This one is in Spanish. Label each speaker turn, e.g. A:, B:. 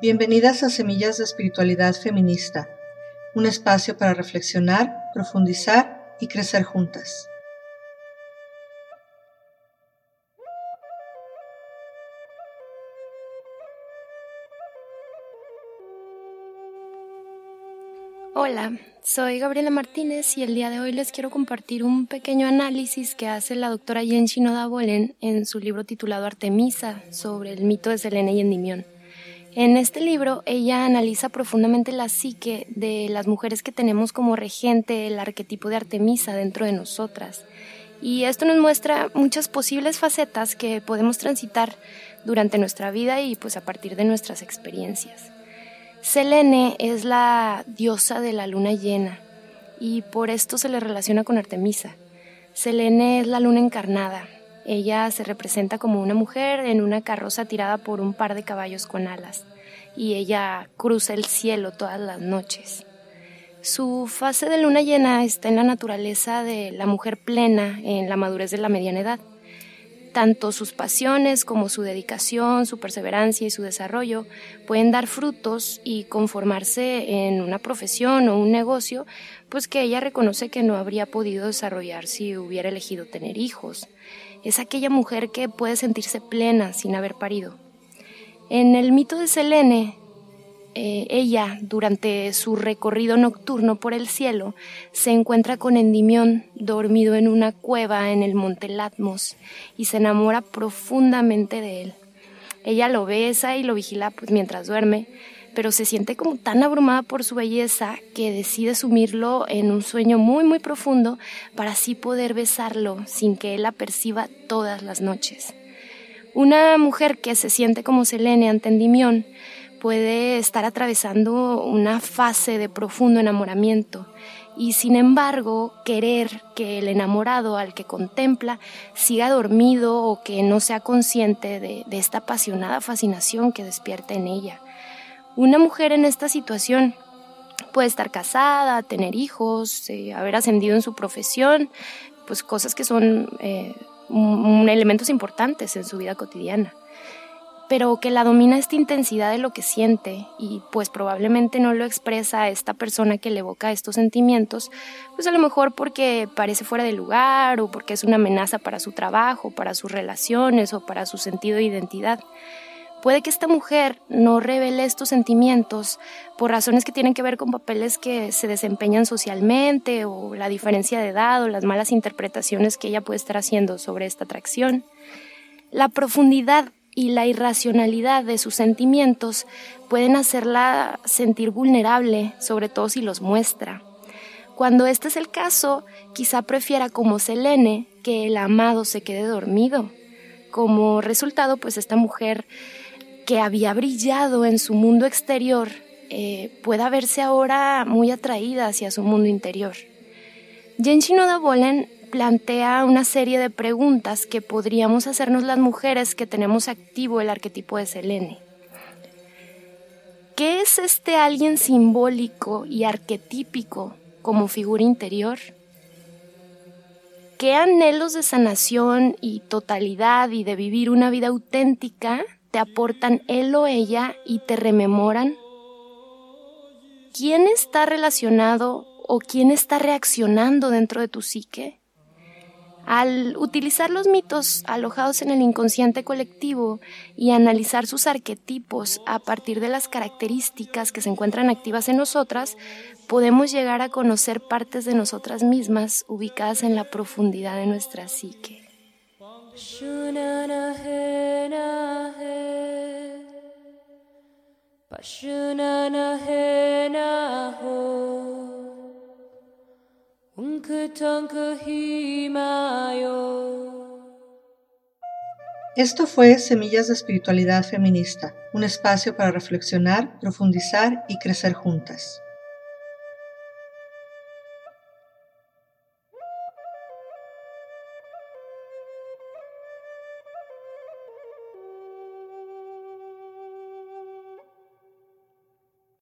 A: Bienvenidas a Semillas de Espiritualidad Feminista, un espacio para reflexionar, profundizar y crecer juntas.
B: Hola, soy Gabriela Martínez y el día de hoy les quiero compartir un pequeño análisis que hace la doctora Jen Shinoda Bolen en su libro titulado Artemisa sobre el mito de Selene y Endimión. En este libro ella analiza profundamente la psique de las mujeres que tenemos como regente el arquetipo de Artemisa dentro de nosotras. Y esto nos muestra muchas posibles facetas que podemos transitar durante nuestra vida y pues a partir de nuestras experiencias. Selene es la diosa de la luna llena y por esto se le relaciona con Artemisa. Selene es la luna encarnada. Ella se representa como una mujer en una carroza tirada por un par de caballos con alas y ella cruza el cielo todas las noches. Su fase de luna llena está en la naturaleza de la mujer plena en la madurez de la mediana edad tanto sus pasiones como su dedicación, su perseverancia y su desarrollo pueden dar frutos y conformarse en una profesión o un negocio, pues que ella reconoce que no habría podido desarrollar si hubiera elegido tener hijos. Es aquella mujer que puede sentirse plena sin haber parido. En el mito de Selene, eh, ella, durante su recorrido nocturno por el cielo, se encuentra con Endimión dormido en una cueva en el monte Latmos y se enamora profundamente de él. Ella lo besa y lo vigila pues, mientras duerme, pero se siente como tan abrumada por su belleza que decide sumirlo en un sueño muy muy profundo para así poder besarlo sin que él la perciba todas las noches. Una mujer que se siente como Selene ante Endimión puede estar atravesando una fase de profundo enamoramiento y sin embargo querer que el enamorado al que contempla siga dormido o que no sea consciente de, esta apasionada fascinación que despierta en ella. Una mujer en esta situación puede estar casada, tener hijos, eh, haber ascendido en su profesión, pues cosas que son eh, elementos importantes en su vida cotidiana pero que la domina esta intensidad de lo que siente y pues probablemente no lo expresa a esta persona que le evoca estos sentimientos, pues a lo mejor porque parece fuera de lugar o porque es una amenaza para su trabajo, para sus relaciones o para su sentido de identidad. Puede que esta mujer no revele estos sentimientos por razones que tienen que ver con papeles que se desempeñan socialmente o la diferencia de edad o las malas interpretaciones que ella puede estar haciendo sobre esta atracción. La profundidad y la irracionalidad de sus sentimientos pueden hacerla sentir vulnerable, sobre todo si los muestra. Cuando este es el caso, quizá prefiera como Selene que el amado se quede dormido. Como resultado, pues esta mujer que había brillado en su mundo exterior eh, pueda verse ahora muy atraída hacia su mundo interior. Genshin Oda Bolen plantea una serie de preguntas que podríamos hacernos las mujeres que tenemos activo el arquetipo de Selene. ¿Qué es este alguien simbólico y arquetípico como figura interior? ¿Qué anhelos de sanación y totalidad y de vivir una vida auténtica te aportan él o ella y te rememoran? ¿Quién está relacionado o quién está reaccionando dentro de tu psique? Al utilizar los mitos alojados en el inconsciente colectivo y analizar sus arquetipos a partir de las características que se encuentran activas en nosotras, podemos llegar a conocer partes de nosotras mismas ubicadas en la profundidad de nuestra psique.
A: Esto fue Semillas de Espiritualidad Feminista, un espacio para reflexionar, profundizar y crecer juntas.